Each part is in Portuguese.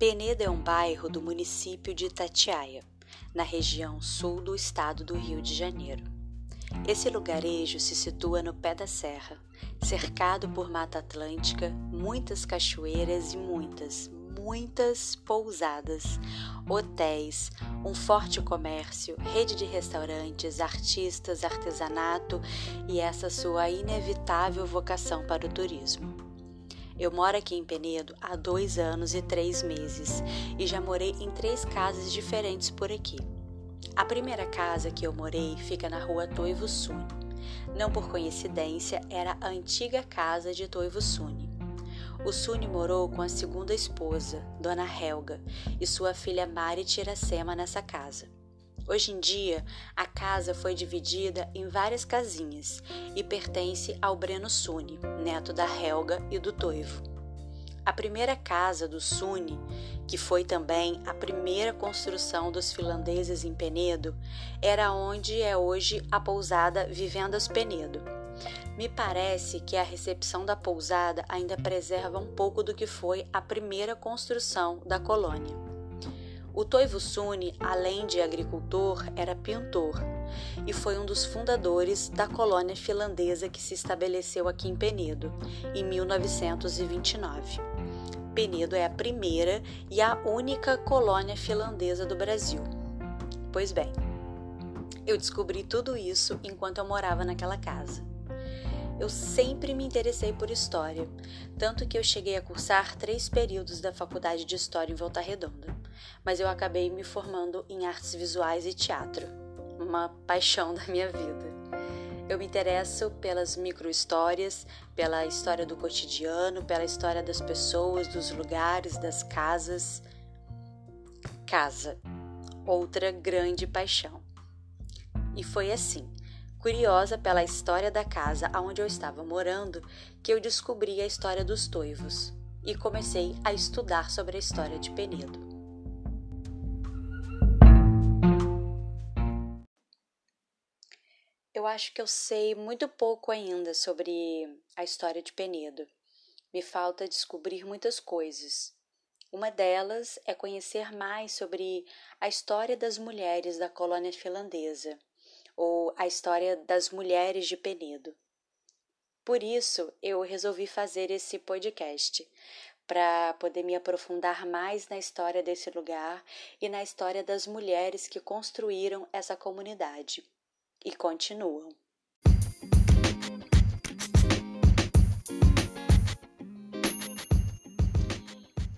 Penedo é um bairro do município de Itatiaia, na região sul do estado do Rio de Janeiro. Esse lugarejo se situa no pé da serra, cercado por Mata Atlântica, muitas cachoeiras e muitas, muitas pousadas, hotéis, um forte comércio, rede de restaurantes, artistas, artesanato e essa sua inevitável vocação para o turismo. Eu moro aqui em Penedo há dois anos e três meses e já morei em três casas diferentes por aqui. A primeira casa que eu morei fica na rua Toivo Sune. Não por coincidência, era a antiga casa de Toivo Sune. O Suni morou com a segunda esposa, Dona Helga, e sua filha Mari Tiracema nessa casa. Hoje em dia, a casa foi dividida em várias casinhas e pertence ao Breno Suni, neto da Helga e do Toivo. A primeira casa do Suni, que foi também a primeira construção dos finlandeses em Penedo, era onde é hoje a pousada Vivendas Penedo me parece que a recepção da pousada ainda preserva um pouco do que foi a primeira construção da colônia. O Toivo Suni, além de agricultor, era pintor e foi um dos fundadores da colônia finlandesa que se estabeleceu aqui em Penedo, em 1929. Penedo é a primeira e a única colônia finlandesa do Brasil. Pois bem, eu descobri tudo isso enquanto eu morava naquela casa. Eu sempre me interessei por história, tanto que eu cheguei a cursar três períodos da faculdade de História em Volta Redonda, mas eu acabei me formando em artes visuais e teatro, uma paixão da minha vida. Eu me interesso pelas microhistórias, pela história do cotidiano, pela história das pessoas, dos lugares, das casas. Casa, outra grande paixão. E foi assim curiosa pela história da casa onde eu estava morando, que eu descobri a história dos toivos e comecei a estudar sobre a história de Penedo. Eu acho que eu sei muito pouco ainda sobre a história de Penedo. Me falta descobrir muitas coisas. Uma delas é conhecer mais sobre a história das mulheres da colônia finlandesa ou a história das mulheres de Penedo. Por isso, eu resolvi fazer esse podcast, para poder me aprofundar mais na história desse lugar e na história das mulheres que construíram essa comunidade e continuam.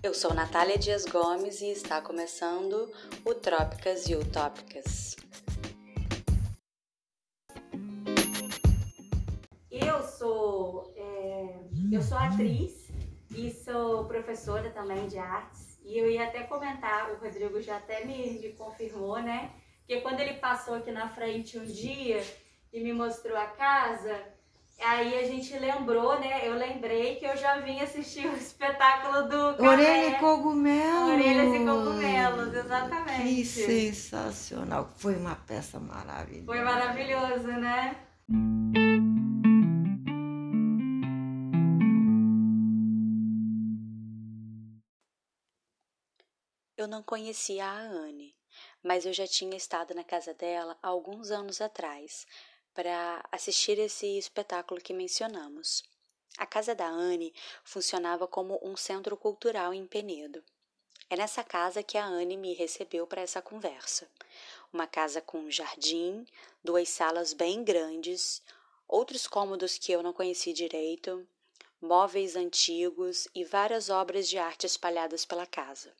Eu sou Natália Dias Gomes e está começando o Trópicas e Utópicas. Eu sou atriz e sou professora também de artes. E eu ia até comentar, o Rodrigo já até me, me confirmou, né? Que quando ele passou aqui na frente um dia e me mostrou a casa, aí a gente lembrou, né? Eu lembrei que eu já vim assistir o espetáculo do Orelha e Cogumelos. Orelhas e Cogumelos, exatamente. Que sensacional. Foi uma peça maravilhosa. Foi maravilhoso, né? Eu não conhecia a Anne, mas eu já tinha estado na casa dela há alguns anos atrás para assistir esse espetáculo que mencionamos. A casa da Anne funcionava como um centro cultural em Penedo. É nessa casa que a Anne me recebeu para essa conversa. Uma casa com jardim, duas salas bem grandes, outros cômodos que eu não conheci direito, móveis antigos e várias obras de arte espalhadas pela casa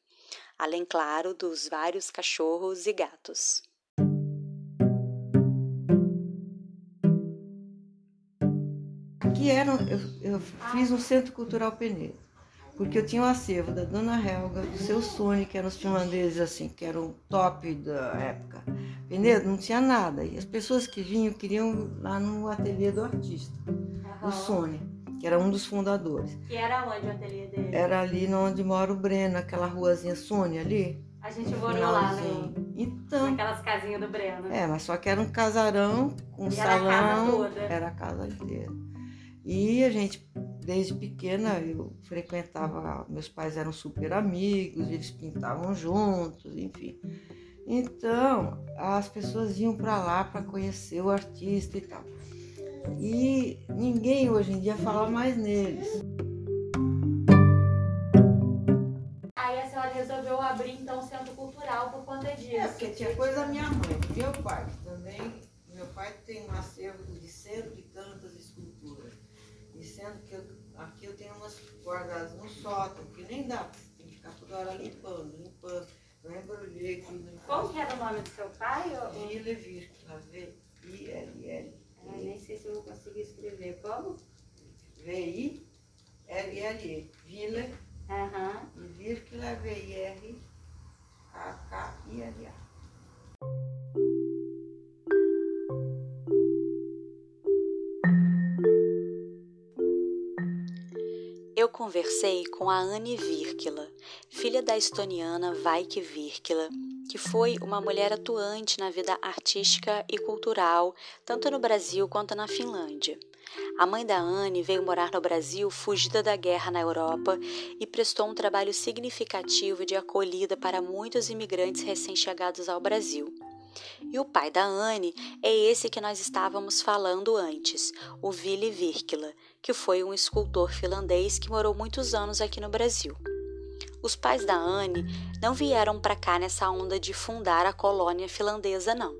além, claro, dos vários cachorros e gatos. Aqui era, eu, eu fiz um centro cultural Penedo, porque eu tinha um acervo da Dona Helga, do seu Sony, que eram os finlandeses assim, que eram top da época. Penedo não tinha nada, e as pessoas que vinham queriam lá no ateliê do artista, o Sony que era um dos fundadores. E era onde o ateliê dele? Era ali onde mora o Breno, aquela ruazinha Sônia ali. A gente morou lá, né? Então. Naquelas casinhas do Breno. É, mas só que era um casarão com um e salão. Era a casa toda. Era a casa inteira. E a gente desde pequena eu frequentava, meus pais eram super amigos, eles pintavam juntos, enfim. Então, as pessoas iam para lá para conhecer o artista e tal. E ninguém hoje em dia fala mais neles. Aí a senhora resolveu abrir então o centro cultural por conta disso. É, porque tinha coisa da minha mãe, meu pai com a Anne Virkila, filha da estoniana Vaike Virkila, que foi uma mulher atuante na vida artística e cultural, tanto no Brasil quanto na Finlândia. A mãe da Anne veio morar no Brasil fugida da guerra na Europa e prestou um trabalho significativo de acolhida para muitos imigrantes recém-chegados ao Brasil. E o pai da Anne é esse que nós estávamos falando antes, o Ville Virkila, que foi um escultor finlandês que morou muitos anos aqui no Brasil. Os pais da Anne não vieram para cá nessa onda de fundar a colônia finlandesa, não.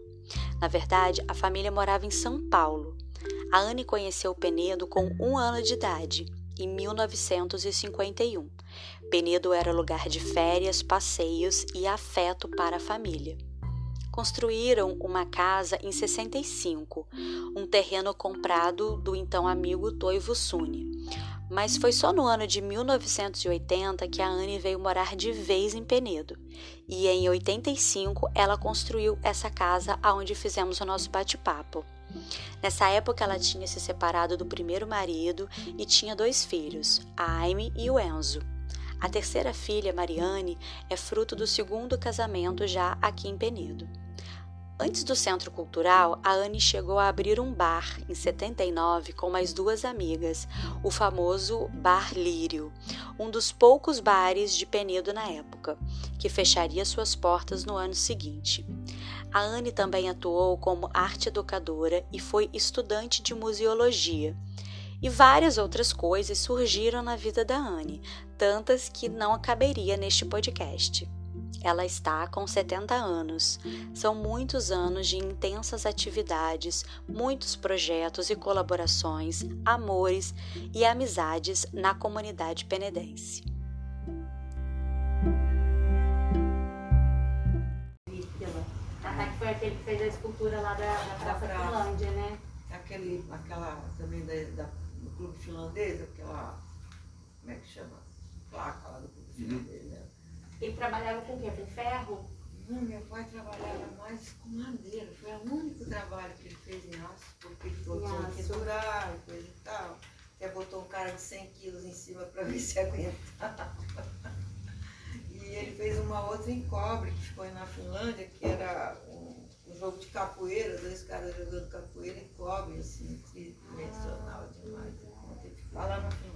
Na verdade, a família morava em São Paulo. A Anne conheceu Penedo com um ano de idade, em 1951. Penedo era lugar de férias, passeios e afeto para a família construíram uma casa em 65, um terreno comprado do então amigo Toivo Suni. Mas foi só no ano de 1980 que a Anne veio morar de vez em Penedo. E em 85 ela construiu essa casa aonde fizemos o nosso bate-papo. Nessa época ela tinha se separado do primeiro marido e tinha dois filhos, a Aime e o Enzo. A terceira filha, Mariane, é fruto do segundo casamento já aqui em Penedo. Antes do Centro Cultural, a Anne chegou a abrir um bar em 79 com mais duas amigas, o famoso Bar Lírio, um dos poucos bares de Penedo na época, que fecharia suas portas no ano seguinte. A Anne também atuou como arte educadora e foi estudante de museologia. E várias outras coisas surgiram na vida da Anne, tantas que não caberia neste podcast. Ela está com 70 anos. São muitos anos de intensas atividades, muitos projetos e colaborações, amores e amizades na comunidade penedense. Foi aquele que fez a escultura lá da, da Praça da Finlândia, né? Aquele, aquela também da, da, do Clube Finlandês, aquela. Como é que chama? Placa lá do Clube uhum. Finlandês, né? Ele trabalhava com o quê? Com ferro? Não, meu pai trabalhava mais com madeira. Foi o único trabalho que ele fez em aço, porque ele botou quebrar e coisa e tal. Até botou um cara de 100 quilos em cima para ver se aguentava. E ele fez uma outra em cobre, que ficou na Finlândia, que era um, um jogo de capoeira, dois caras jogando capoeira em cobre, assim, tridimensional ah, demais. Então, que ficar lá na Finlândia.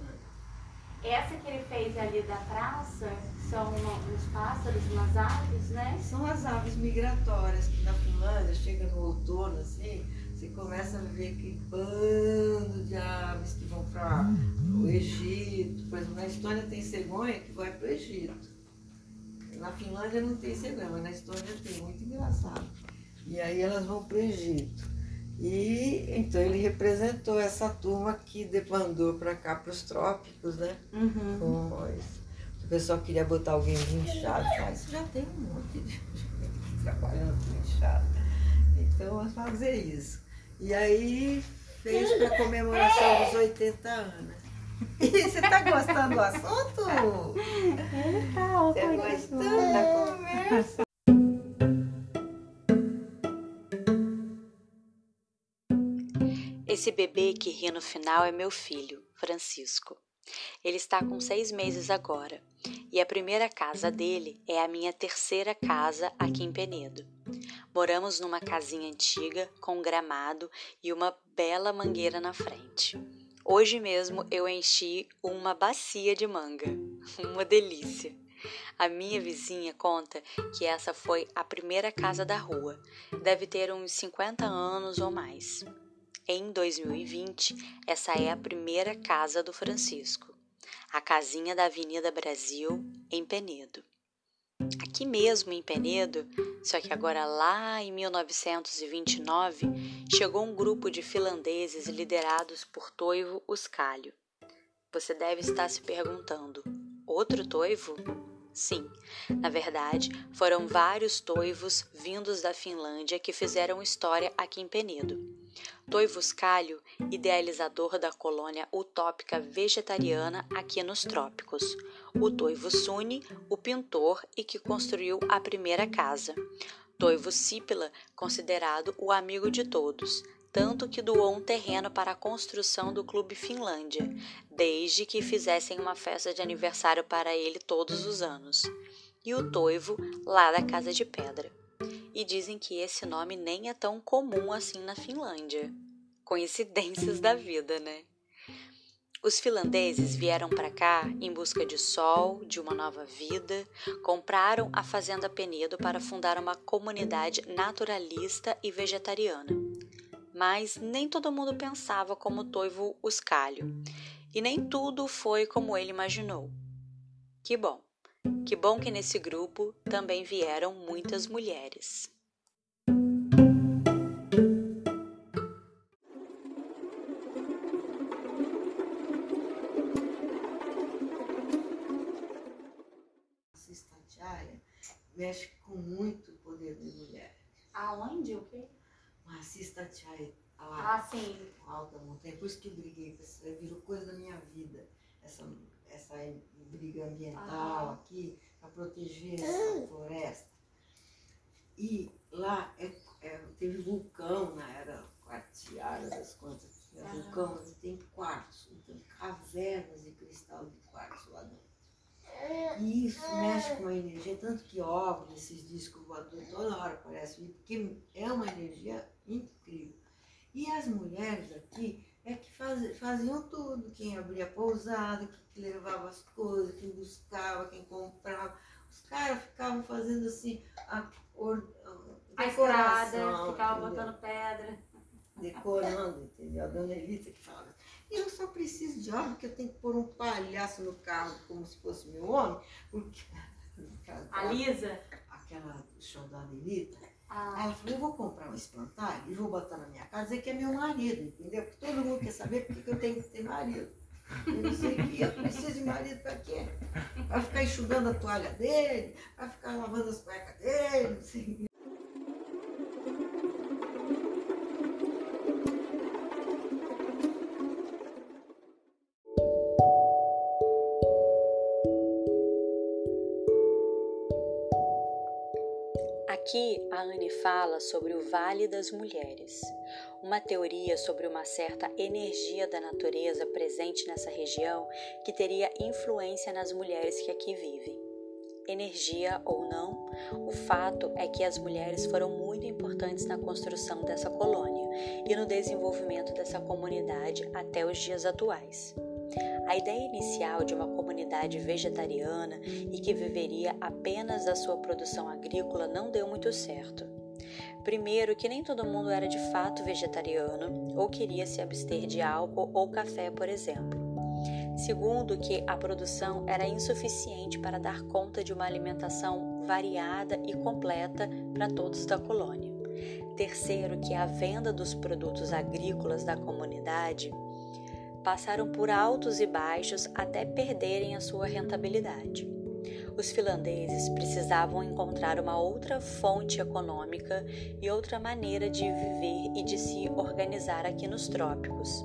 Essa que ele fez ali da praça são uns pássaros, umas aves, né? São as aves migratórias que na Finlândia chega no outono assim, você começa a ver aquele bando de aves que vão para o Egito. Por exemplo, na Estônia tem cegonha que vai para o Egito. Na Finlândia não tem cegonha, mas na Estônia tem, muito engraçado. E aí elas vão para o Egito. E então ele representou essa turma que debandou para cá, para os trópicos, né? Uhum. Com o pessoal queria botar alguém inchado. Ah, isso já tem um monte de gente trabalhando com inchado. Então vamos fazer isso. E aí fez para comemoração dos 80 anos. E você está gostando do assunto? Tá, você gostando da conversa? Esse bebê que ri no final é meu filho, Francisco. Ele está com seis meses agora e a primeira casa dele é a minha terceira casa aqui em Penedo. Moramos numa casinha antiga com gramado e uma bela mangueira na frente. Hoje mesmo eu enchi uma bacia de manga. Uma delícia. A minha vizinha conta que essa foi a primeira casa da rua. Deve ter uns 50 anos ou mais. Em 2020, essa é a primeira casa do Francisco, a casinha da Avenida Brasil, em Penedo. Aqui mesmo em Penedo, só que agora lá em 1929, chegou um grupo de finlandeses liderados por Toivo Uscalho. Você deve estar se perguntando: outro Toivo? Sim, na verdade, foram vários toivos vindos da Finlândia que fizeram história aqui em Penedo. Toivo Uscalho, idealizador da colônia utópica vegetariana aqui nos trópicos o Toivo Suni, o pintor e que construiu a primeira casa. Toivo Sipila, considerado o amigo de todos, tanto que doou um terreno para a construção do Clube Finlândia, desde que fizessem uma festa de aniversário para ele todos os anos. E o Toivo, lá da Casa de Pedra. E dizem que esse nome nem é tão comum assim na Finlândia. Coincidências da vida, né? Os finlandeses vieram para cá em busca de sol, de uma nova vida, compraram a Fazenda Penedo para fundar uma comunidade naturalista e vegetariana. Mas nem todo mundo pensava como Toivo Uscalho, e nem tudo foi como ele imaginou. Que bom! Que bom que nesse grupo também vieram muitas mulheres. mexe com muito poder de mulher. Aonde? O quê? Racista Chai. Ah, sim. Alta montanha. Por isso que eu briguei. Virou coisa da minha vida. Essa, essa briga ambiental ah. aqui para proteger essa floresta. E lá é, é, teve vulcão na era quartiária das contas. É vulcão, mas tem quartzo, então cavernas de cristal de quartzo lá dentro. E isso mexe com a energia, tanto que óbvio esses discos voadores toda hora aparecem, porque é uma energia incrível. E as mulheres aqui é que faz, faziam tudo, quem abria a pousada, quem levava as coisas, quem buscava, quem comprava. Os caras ficavam fazendo assim a, or, a, a estrada, ficavam botando pedra. Decorando, entendeu? A dona Elita que falava eu só preciso de obra que eu tenho que pôr um palhaço no carro como se fosse meu homem, porque. a Lisa? Aquela show da Anelita. Ah. Ela falou, eu vou comprar um espantalho e vou botar na minha casa dizer que é meu marido, entendeu? Porque todo mundo quer saber por que eu tenho que ter marido. Eu não sei que, eu preciso de marido para quê? Vai ficar enxugando a toalha dele, vai ficar lavando as cuecas dele, não sei Aqui a Anne fala sobre o Vale das Mulheres, uma teoria sobre uma certa energia da natureza presente nessa região que teria influência nas mulheres que aqui vivem. Energia ou não, o fato é que as mulheres foram muito importantes na construção dessa colônia e no desenvolvimento dessa comunidade até os dias atuais. A ideia inicial de uma comunidade vegetariana e que viveria apenas da sua produção agrícola não deu muito certo. Primeiro, que nem todo mundo era de fato vegetariano ou queria se abster de álcool ou café, por exemplo. Segundo, que a produção era insuficiente para dar conta de uma alimentação variada e completa para todos da colônia. Terceiro, que a venda dos produtos agrícolas da comunidade passaram por altos e baixos até perderem a sua rentabilidade. Os finlandeses precisavam encontrar uma outra fonte econômica e outra maneira de viver e de se organizar aqui nos trópicos.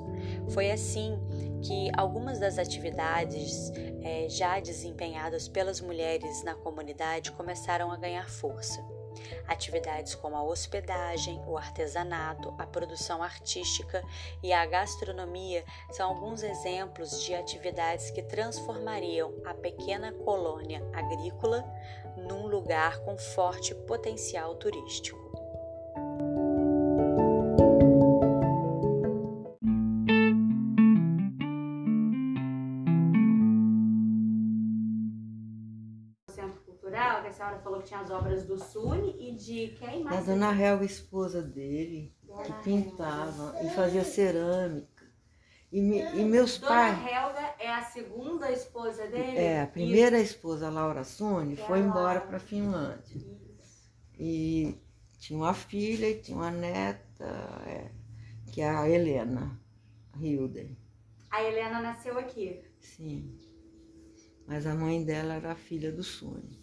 Foi assim que algumas das atividades é, já desempenhadas pelas mulheres na comunidade começaram a ganhar força. Atividades como a hospedagem, o artesanato, a produção artística e a gastronomia são alguns exemplos de atividades que transformariam a pequena colônia agrícola num lugar com forte potencial turístico. Suni e de quem mais? Da dona Helga, esposa dele, Dona que Helga. pintava e fazia cerâmica. E, me- e meus Dona pais. Helga é a segunda esposa dele? É, a primeira esposa, Laura Que é foi a embora para a Finlândia. Isso. E tinha uma filha e tinha uma neta, é, que é a Helena Hilden. A Helena nasceu aqui. Sim. Mas a mãe dela era a filha do Suni.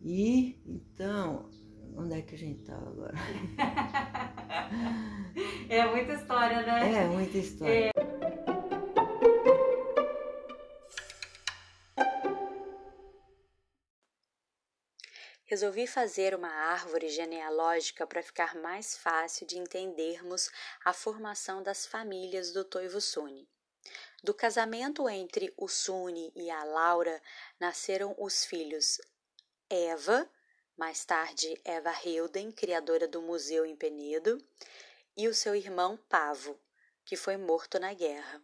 E então, onde é que a gente estava agora? É muita história, né? É, muita história. Resolvi fazer uma árvore genealógica para ficar mais fácil de entendermos a formação das famílias do Toivo Suni. Do casamento entre o Suni e a Laura nasceram os filhos Eva, mais tarde Eva Hilden, criadora do museu em Penedo, e o seu irmão Pavo, que foi morto na guerra.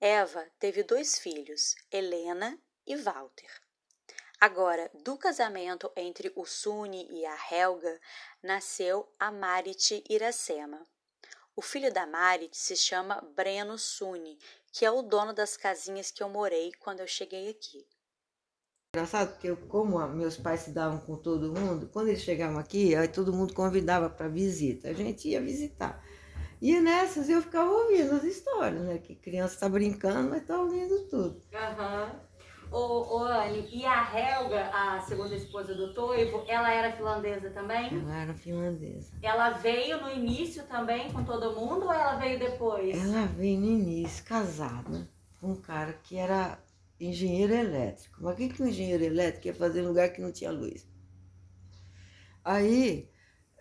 Eva teve dois filhos, Helena e Walter. Agora, do casamento entre o Suni e a Helga, nasceu a Marit Iracema. O filho da Marit se chama Breno Suni, que é o dono das casinhas que eu morei quando eu cheguei aqui. Engraçado, porque eu, como meus pais se davam com todo mundo, quando eles chegavam aqui, aí todo mundo convidava para visita. A gente ia visitar. E nessas eu ficava ouvindo as histórias, né? Que criança está brincando, mas está ouvindo tudo. Aham. Ô, ô, Anne, e a Helga, a segunda esposa do Toivo, ela era finlandesa também? Ela era finlandesa. Ela veio no início também com todo mundo ou ela veio depois? Ela veio no início casada com um cara que era engenheiro elétrico. Mas o que, que um engenheiro elétrico ia fazer em lugar que não tinha luz? Aí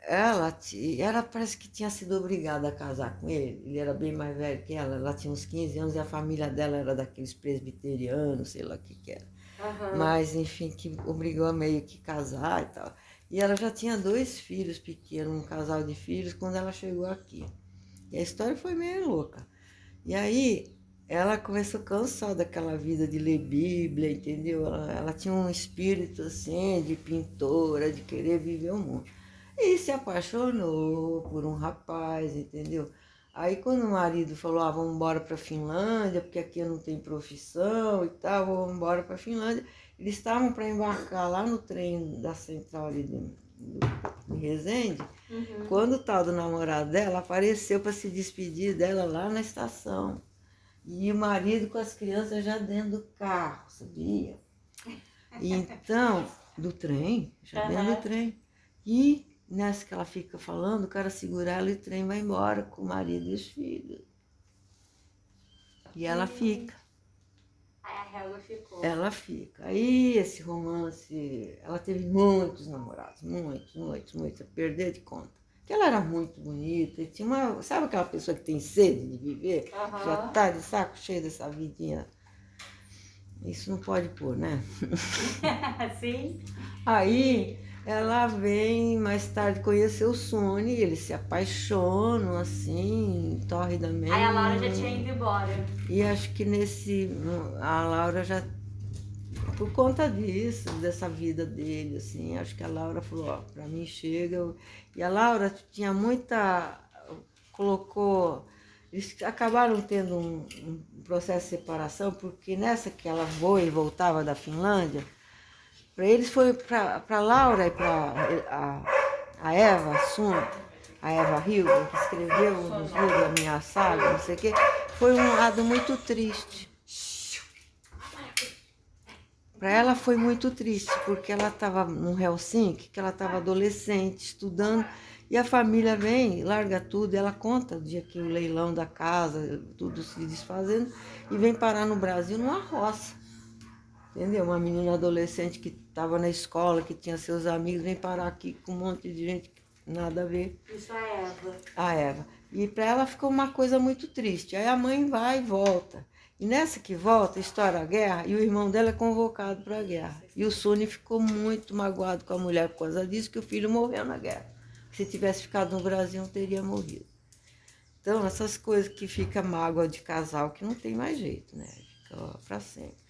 ela, ela parece que tinha sido obrigada a casar com ele. Ele era bem mais velho que ela. Ela tinha uns 15 anos e a família dela era daqueles presbiterianos, sei lá o que que era. Aham. Mas, enfim, que obrigou a meio que casar e tal. E ela já tinha dois filhos pequenos, um casal de filhos, quando ela chegou aqui. E a história foi meio louca. E aí, ela começou a cansar daquela vida de ler Bíblia, entendeu? Ela, ela tinha um espírito, assim, de pintora, de querer viver o mundo. E se apaixonou por um rapaz, entendeu? Aí quando o marido falou, ah, vamos embora para Finlândia, porque aqui eu não tenho profissão e tal, vamos embora para Finlândia. Eles estavam para embarcar lá no trem da central ali de, de Resende, Uhum. quando o tal do namorado dela apareceu para se despedir dela lá na estação. E o marido com as crianças já dentro do carro, sabia? E então, do trem, já dentro Aham. do trem. E nessa que ela fica falando, o cara segura ela e o trem vai embora com o marido e os filhos. E ela fica. Aí a Helga ficou. Ela fica. Aí esse romance, ela teve muitos namorados, muitos, muitos, muitos, a perder de conta. Porque ela era muito bonita e tinha uma. Sabe aquela pessoa que tem sede de viver? Já Aham. tá de saco cheio dessa vidinha. Isso não pode pôr, né? Sim. Aí ela vem mais tarde conhecer o Sony, eles se apaixonam assim, torridamente. Aí a Laura já tinha ido embora. E acho que nesse. A Laura já. Por conta disso, dessa vida dele, assim, acho que a Laura falou, ó, pra mim chega. E a Laura tinha muita. colocou. Eles acabaram tendo um, um processo de separação, porque nessa que ela voa e voltava da Finlândia, para eles foi para Laura e para a, a Eva Sun, a Eva Hilton, que escreveu um dos livros da minha saga, não sei o quê, foi um lado muito triste. Para ela foi muito triste, porque ela estava no Helsinki, que ela estava adolescente, estudando, e a família vem, larga tudo, ela conta o dia que o leilão da casa, tudo se desfazendo, e vem parar no Brasil numa roça. Entendeu? Uma menina adolescente que estava na escola, que tinha seus amigos, vem parar aqui com um monte de gente que nada a ver Isso é Eva. a Eva. E para ela ficou uma coisa muito triste. Aí a mãe vai e volta. E nessa que volta, estoura a guerra e o irmão dela é convocado para a guerra. E o Suni ficou muito magoado com a mulher por causa disso, que o filho morreu na guerra. Se tivesse ficado no Brasil, não teria morrido. Então, essas coisas que fica mágoa de casal, que não tem mais jeito, né? Fica para sempre.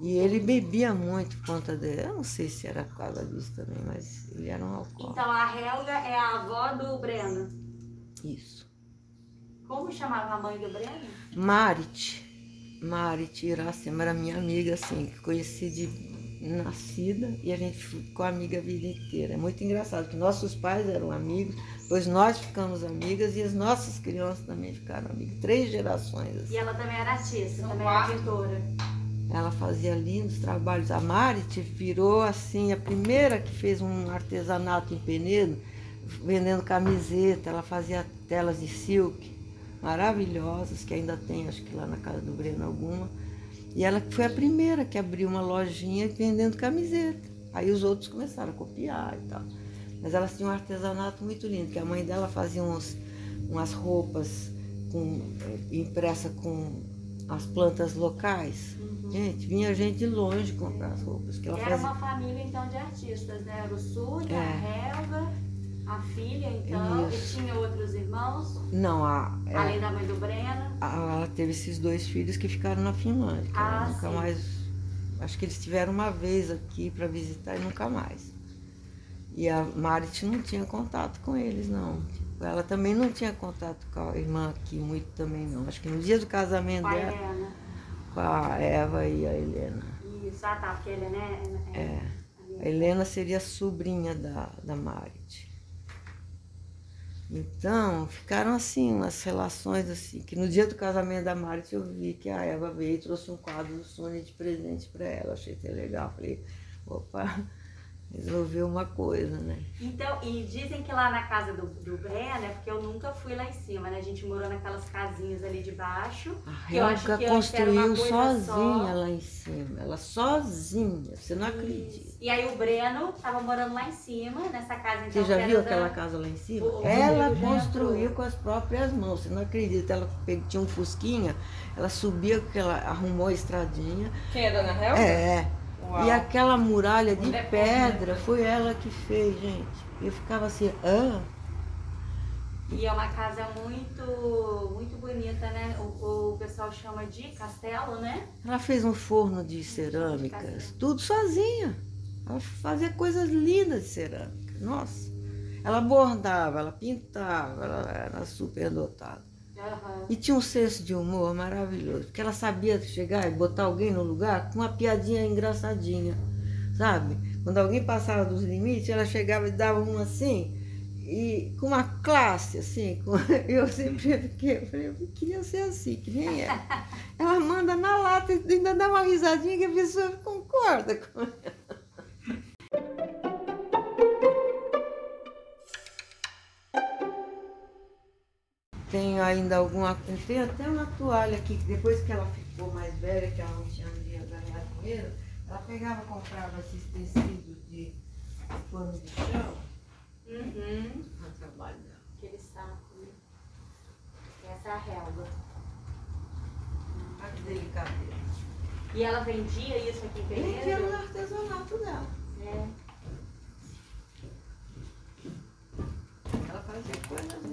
E ele bebia muito por conta dele. Eu não sei se era por causa disso também, mas ele era um alcoólatra. Então a Helga é a avó do Breno. Isso. Como chamava a mãe do Breno? Marit. Marit Iracema era minha amiga, assim, que conheci de nascida e a gente ficou amiga a vida inteira. É muito engraçado, porque nossos pais eram amigos, depois nós ficamos amigas e as nossas crianças também ficaram amigas. Três gerações. Assim. E ela também era artista, também era pintora. Ela fazia lindos trabalhos. A Marit virou assim a primeira que fez um artesanato em Penedo, vendendo camiseta. Ela fazia telas de silk maravilhosas, que ainda tem, acho que lá na casa do Breno alguma. E ela foi a primeira que abriu uma lojinha vendendo camiseta. Aí os outros começaram a copiar e tal. Mas elas tinham um artesanato muito lindo, que a mãe dela fazia uns, umas roupas com, eh, impressa com as plantas locais. Uhum. Gente, vinha gente de longe comprar as roupas. Que ela Era fazia... uma família então de artistas, né? Era o Sul, é. a Helga, a filha, então, Isso. e tinha outros irmãos? Não, a. É, Além da mãe do Breno? Ela teve esses dois filhos que ficaram na Finlândia. Ah, nunca sim. mais. Acho que eles tiveram uma vez aqui para visitar e nunca mais. E a Marit não tinha contato com eles, não. Ela também não tinha contato com a irmã aqui, muito também não. Acho que no dia do casamento com dela. Helena. Com a Eva e a Helena. Isso, ah tá, porque a Helena é. É. é. A Helena seria sobrinha da, da Marit. Então, ficaram assim, umas relações assim, que no dia do casamento da Marit eu vi que a Eva veio e trouxe um quadro do Sony de presente para ela. Achei até legal. Falei, opa, resolveu uma coisa, né? Então, e dizem que lá na casa do, do Breno, é porque eu nunca fui lá em cima, né? A gente morou naquelas casinhas ali de baixo. A Helga construiu sozinha só. lá em cima. Ela sozinha, você não Isso. acredita. E aí o Breno tava morando lá em cima, nessa casa então. Você já viu aquela casa lá em cima? O ela construiu com as próprias mãos, você não acredita. Ela tinha um fusquinha, ela subia, ela arrumou a estradinha. Quem é Dona Helga? É. Uau. E aquela muralha de é pedra foi ela que fez, gente. Eu ficava assim, ah. E é uma casa muito, muito bonita, né? O, o pessoal chama de castelo, né? Ela fez um forno de cerâmicas, tudo sozinha. Ela fazia coisas lindas de cerâmica. Nossa. Ela bordava, ela pintava, ela era super dotada. Uhum. E tinha um senso de humor maravilhoso, porque ela sabia chegar e botar alguém no lugar com uma piadinha engraçadinha, sabe? Quando alguém passava dos limites, ela chegava e dava um assim, e com uma classe, assim. Com... Eu sempre fiquei, eu falei, eu queria ser assim, que nem ela. Ela manda na lata e ainda dá uma risadinha que a pessoa concorda com ela. Tenho ainda alguma. Tem até uma toalha aqui, que depois que ela ficou mais velha, que ela não tinha dinheiro ganhar dinheiro, ela pegava e comprava esses tecidos de pano de chão. Uhum. No trabalho dela. Aquele saco, né? Essa é a Helga. Olha que delicadeza. E ela vendia isso aqui em? Vendia no artesanato dela. É.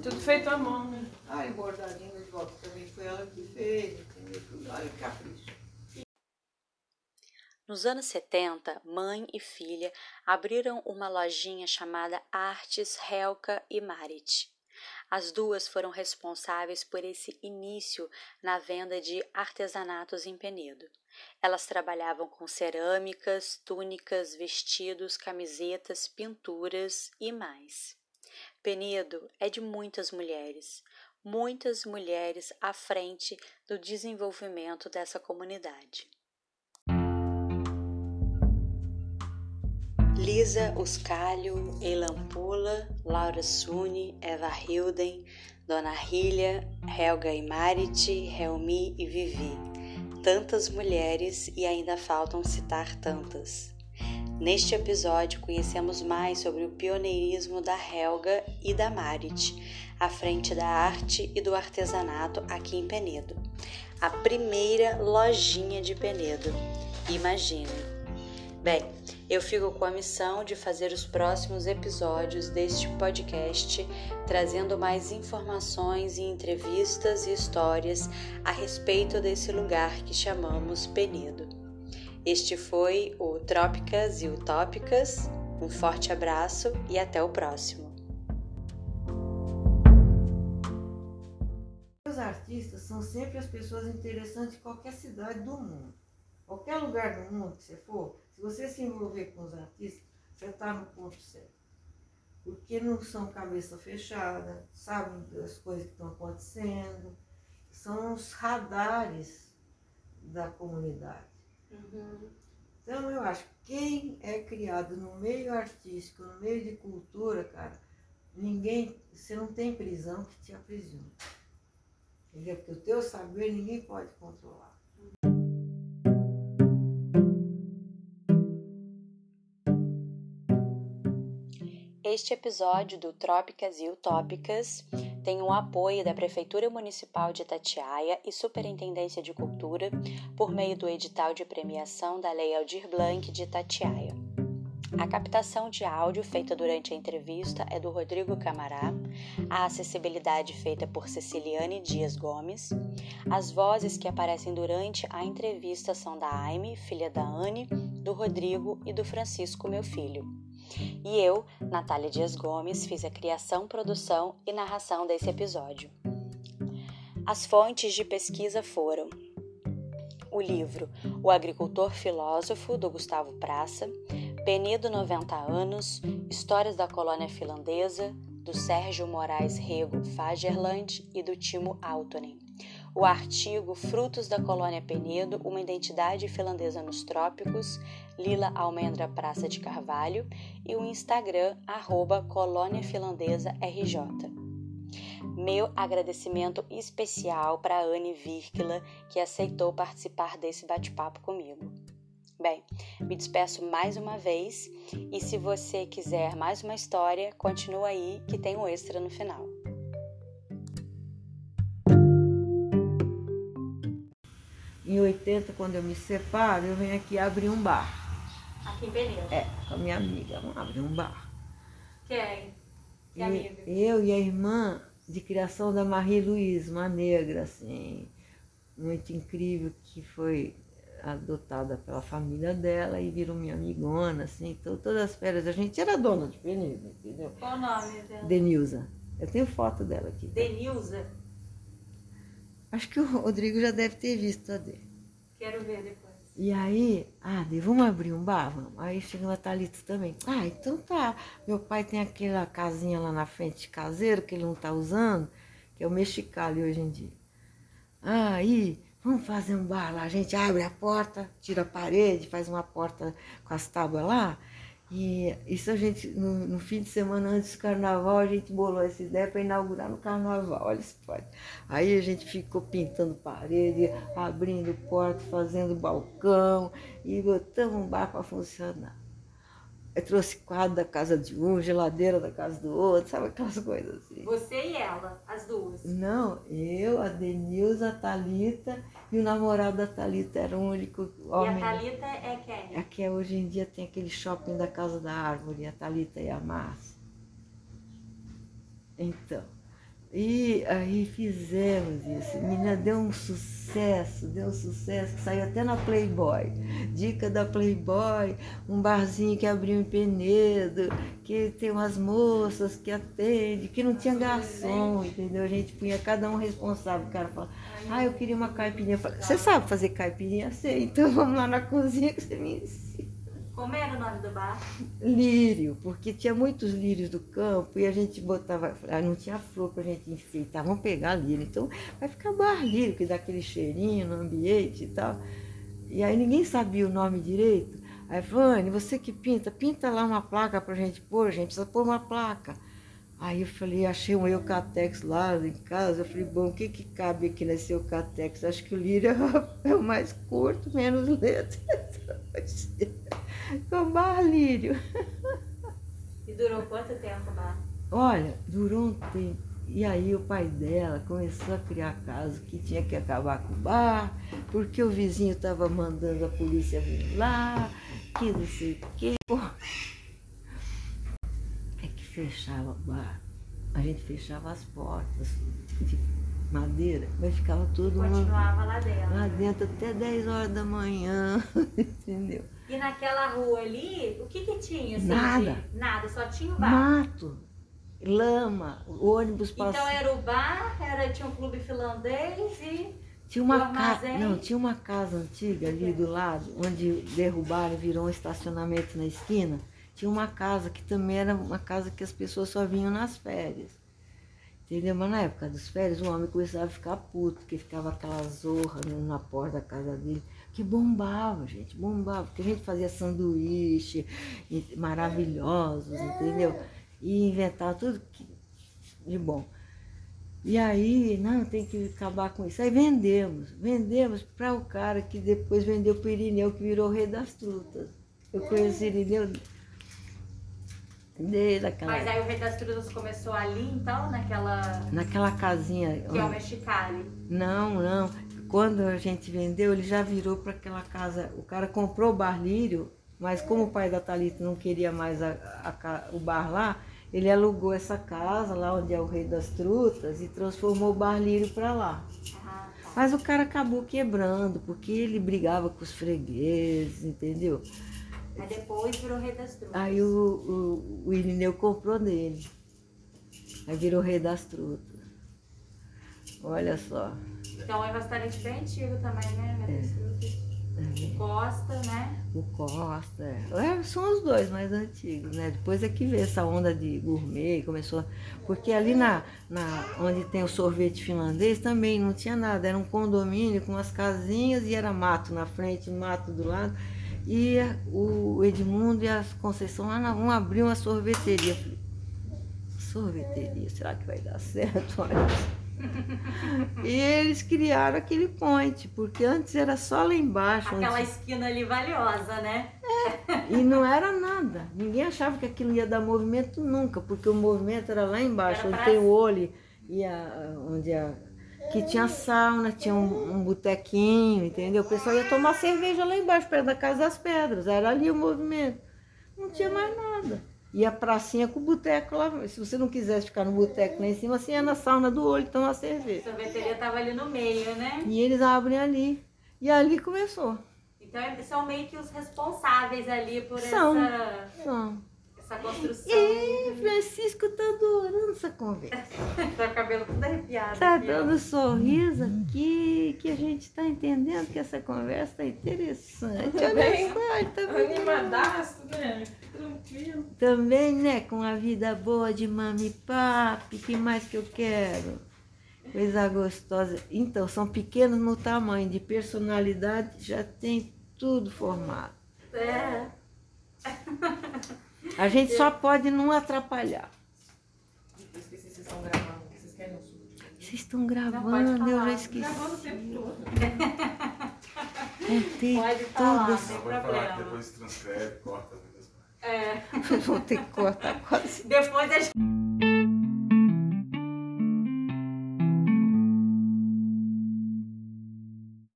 Tudo feito à mão, né? Ah, e bordadinho de volta também foi ela que fez, entendeu? Olha que capricho. Nos anos 70, mãe e filha abriram uma lojinha chamada Artes Helka e Marit. As duas foram responsáveis por esse início na venda de artesanatos em Penedo. Elas trabalhavam com cerâmicas, túnicas, vestidos, camisetas, pinturas e mais. Penedo é de muitas mulheres, muitas mulheres à frente do desenvolvimento dessa comunidade. Lisa Uscalho, Elampula, Laura Suni, Eva Hilden, Dona Hilha, Helga Imarit, Helmi e Vivi. Tantas mulheres e ainda faltam citar tantas. Neste episódio, conhecemos mais sobre o pioneirismo da Helga e da Marit, à frente da arte e do artesanato aqui em Penedo. A primeira lojinha de Penedo. Imagine! Bem, eu fico com a missão de fazer os próximos episódios deste podcast, trazendo mais informações e entrevistas e histórias a respeito desse lugar que chamamos Penedo. Este foi o Trópicas e Utópicas. Um forte abraço e até o próximo. Os artistas são sempre as pessoas interessantes em qualquer cidade do mundo. Qualquer lugar do mundo que você for, se você se envolver com os artistas, você está no ponto certo. Porque não são cabeça fechada, sabem das coisas que estão acontecendo, são os radares da comunidade. Uhum. Então eu acho que quem é criado no meio artístico, no meio de cultura, cara, ninguém, você não tem prisão que te aprisiona. Entendeu? Porque o teu saber ninguém pode controlar. Este episódio do Trópicas e Utópicas tem o apoio da Prefeitura Municipal de Itatiaia e Superintendência de Cultura por meio do edital de premiação da Lei Aldir Blanc de Itatiaia. A captação de áudio feita durante a entrevista é do Rodrigo Camará, a acessibilidade feita por Ceciliane Dias Gomes, as vozes que aparecem durante a entrevista são da Aime, filha da Anne, do Rodrigo e do Francisco, meu filho. E eu, Natália Dias Gomes, fiz a criação, produção e narração desse episódio. As fontes de pesquisa foram o livro O Agricultor Filósofo, do Gustavo Praça, Penido 90 anos, Histórias da Colônia Finlandesa, do Sérgio Moraes Rego Fagerland e do Timo Altonen o artigo Frutos da Colônia Penedo, uma identidade finlandesa nos trópicos, Lila Almendra Praça de Carvalho, e o Instagram, arroba Colônia Finlandesa RJ. Meu agradecimento especial para Anne Virkila, que aceitou participar desse bate-papo comigo. Bem, me despeço mais uma vez e se você quiser mais uma história, continua aí que tem um extra no final. Em 80, quando eu me separo, eu venho aqui abrir um bar. Aqui em Peneira? É, com a minha amiga, vamos abrir um bar. Quem? Que amiga? Eu e a irmã de criação da Marie Luiz, uma negra, assim, muito incrível, que foi adotada pela família dela e virou minha amigona, assim, então todas as férias a gente era dona de Peneira, entendeu? Qual o nome dela? Denilza. Eu tenho foto dela aqui. Denilza? Acho que o Rodrigo já deve ter visto a dele. Quero ver depois. E aí, ah, vamos abrir um bar? Vamos. Aí chegou a Thalita também. Ah, então tá. Meu pai tem aquela casinha lá na frente caseiro que ele não tá usando, que é o mexicali hoje em dia. Aí, vamos fazer um bar lá. A gente abre a porta, tira a parede, faz uma porta com as tábuas lá e isso a gente, no, no, fim de semana antes do carnaval, a gente bolou essa ideia para inaugurar no carnaval, olha se pode. Aí a gente ficou pintando parede, abrindo porta, fazendo balcão e botamos um bar para funcionar. Eu trouxe quadro da casa de um, geladeira da casa do outro, sabe aquelas coisas assim. Você e ela, as duas? Não, eu, a Denilza, a Thalita e o namorado da Thalita era o único homem. E a Thalita é quem? É que hoje em dia tem aquele shopping da Casa da Árvore, a Thalita e a Márcia. Então, e aí fizemos isso. Menina, deu um sucesso, deu um sucesso, saiu até na Playboy. Dica da Playboy, um barzinho que abriu em Penedo, que tem umas moças que atende, que não tinha garçom, entendeu? A gente punha cada um responsável. O cara fala, ah, eu queria uma caipirinha. Você sabe fazer caipirinha? Sei, então vamos lá na cozinha que você me ensina. Como era o nome do bar? Lírio, porque tinha muitos lírios do campo e a gente botava, ah, não tinha flor pra gente enfeitar, vamos pegar lírio. Então vai ficar bar lírio, que dá aquele cheirinho no ambiente e tal. E aí ninguém sabia o nome direito. Aí Vane, você que pinta, pinta lá uma placa pra gente pôr, gente precisa pôr uma placa. Aí eu falei, achei um eucatex lá em casa. Eu falei, bom, o que, que cabe aqui nesse eucatex? Acho que o lírio é o mais curto, menos letra. com bar lírio. E durou quanto tempo bar? Olha, durou um tempo. E aí o pai dela começou a criar caso que tinha que acabar com o bar, porque o vizinho estava mandando a polícia vir lá, que não sei o quê. É que fechava o bar. A gente fechava as portas. Madeira, mas ficava mundo Continuava lá dentro. lá dentro até 10 horas da manhã, entendeu? E naquela rua ali, o que que tinha? assim, Nada. de- Nada, só tinha o bar. Mato, lama, ônibus Então passava. era o bar, era, tinha um clube finlandês e Tinha uma casa, não, tinha uma casa antiga ali do lado, onde derrubaram virou um estacionamento na esquina. Tinha uma casa que também era uma casa que as pessoas só vinham nas férias. Entendeu? Mas na época das férias, o homem começava a ficar puto, porque ficava aquela zorra na porta da casa dele, que bombava, gente, bombava, porque a gente fazia sanduíche maravilhosos, entendeu? E inventava tudo que- de bom. E aí, não, tem que acabar com isso. Aí vendemos, vendemos para o cara que depois vendeu para o Irineu, que virou rei das trutas. Eu conheci o Irineu desde aquela Mas aí o Rei das Trutas começou ali, então, naquela. naquela casinha. Que é o Mexicali. Não, não. Quando a gente vendeu, ele já virou para aquela casa. O cara comprou o bar Lírio, mas como o pai da Thalita não queria mais a- a o bar lá, ele alugou essa casa lá onde é o Rei das Trutas e transformou o bar Lírio para lá. Ah, tá. Mas o cara acabou quebrando, porque ele brigava com os fregueses, entendeu? Aí depois virou Rei das Trutas. Aí o, o, o Irineu comprou dele. Aí virou rei das trutas. Olha só. Então é um restaurante bem antigo também, né? É. das Trutas. Costa, né? O Costa. É, são os dois mais antigos, né? Depois é que veio essa onda de gourmet, começou. Porque ali na, na onde tem o sorvete finlandês também não tinha nada. Era um condomínio com umas casinhas e era mato na frente, mato do lado. E o Edmundo e a Conceição lá na- vão abrir uma sorveteria. Eu Falei, sorveteria, será que vai dar certo? E eles criaram aquele point, porque antes era só lá embaixo. onde- Aquela esquina ali valiosa, né? e não era nada. Ninguém achava que aquilo ia dar movimento nunca, porque o movimento era lá embaixo, Era onde pra- tem o olho e a, onde a, que tinha sauna, tinha um, um botequinho, entendeu? O pessoal ia tomar cerveja lá embaixo, perto da Casa das Pedras. Era ali o movimento. Não tinha mais nada. E a pracinha com o boteco lá. Se você não quisesse ficar no boteco lá em cima, você ia na sauna do olho tomar A cerveja. sorveteria tava ali no meio, né? E eles abrem ali. E ali começou. Então são meio que os responsáveis ali por São. essa, Então, essa construção. e Francisco tá adorando essa conversa. Tá com o cabelo tudo arrepiado. Tá aqui, ó. dando sorriso aqui, que a gente tá entendendo que essa conversa tá interessante. Tá Olha bem só, tá bem Animadaço, né? Tranquilo. Também, né, com a vida boa de mami e papi, que mais que eu quero? Coisa gostosa. Então, são pequenos no tamanho, de personalidade já tem tudo formado. É. A gente só pode não atrapalhar. Eu esqueci vocês estão gravando, vocês querem. Vocês estão pode gravando, eu falar. já esqueci. Gravando o tempo todo. Contei Pode falar, todas. Só vai falar que depois transcreve, corta. É. Vou ter que cortar quase Depois a gente